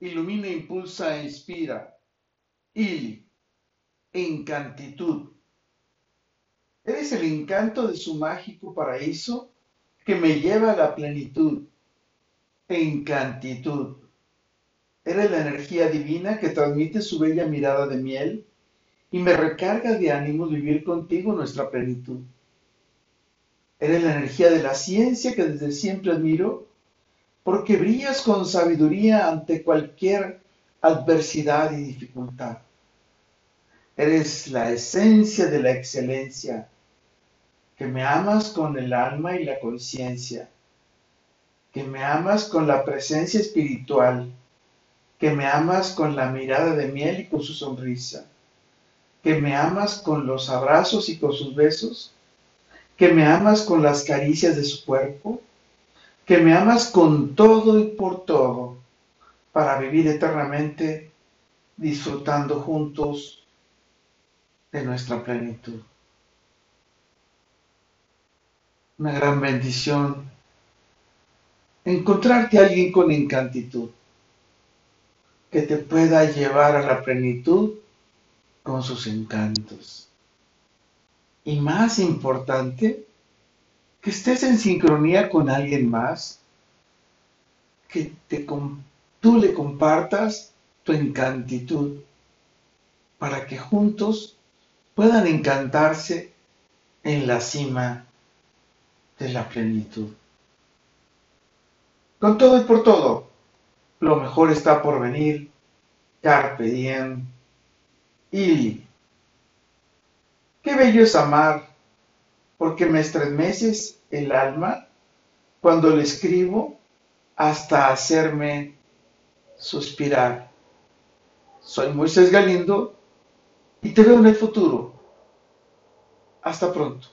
ilumina, impulsa e inspira. Ili, encantitud. Eres el encanto de su mágico paraíso que me lleva a la plenitud. Encantitud. Eres la energía divina que transmite su bella mirada de miel y me recarga de ánimo vivir contigo nuestra plenitud. Eres la energía de la ciencia que desde siempre admiro porque brillas con sabiduría ante cualquier adversidad y dificultad. Eres la esencia de la excelencia, que me amas con el alma y la conciencia, que me amas con la presencia espiritual, que me amas con la mirada de miel y con su sonrisa, que me amas con los abrazos y con sus besos, que me amas con las caricias de su cuerpo, que me amas con todo y por todo para vivir eternamente disfrutando juntos de nuestra plenitud. Una gran bendición encontrarte a alguien con encantitud que te pueda llevar a la plenitud con sus encantos. Y más importante, que estés en sincronía con alguien más, que te, tú le compartas tu encantitud para que juntos puedan encantarse en la cima de la plenitud. Con todo y por todo, lo mejor está por venir. Carpe diem. Y qué bello es amar porque me estremeces el alma cuando le escribo hasta hacerme suspirar. Soy Moisés Galindo y te veo en el futuro. Hasta pronto.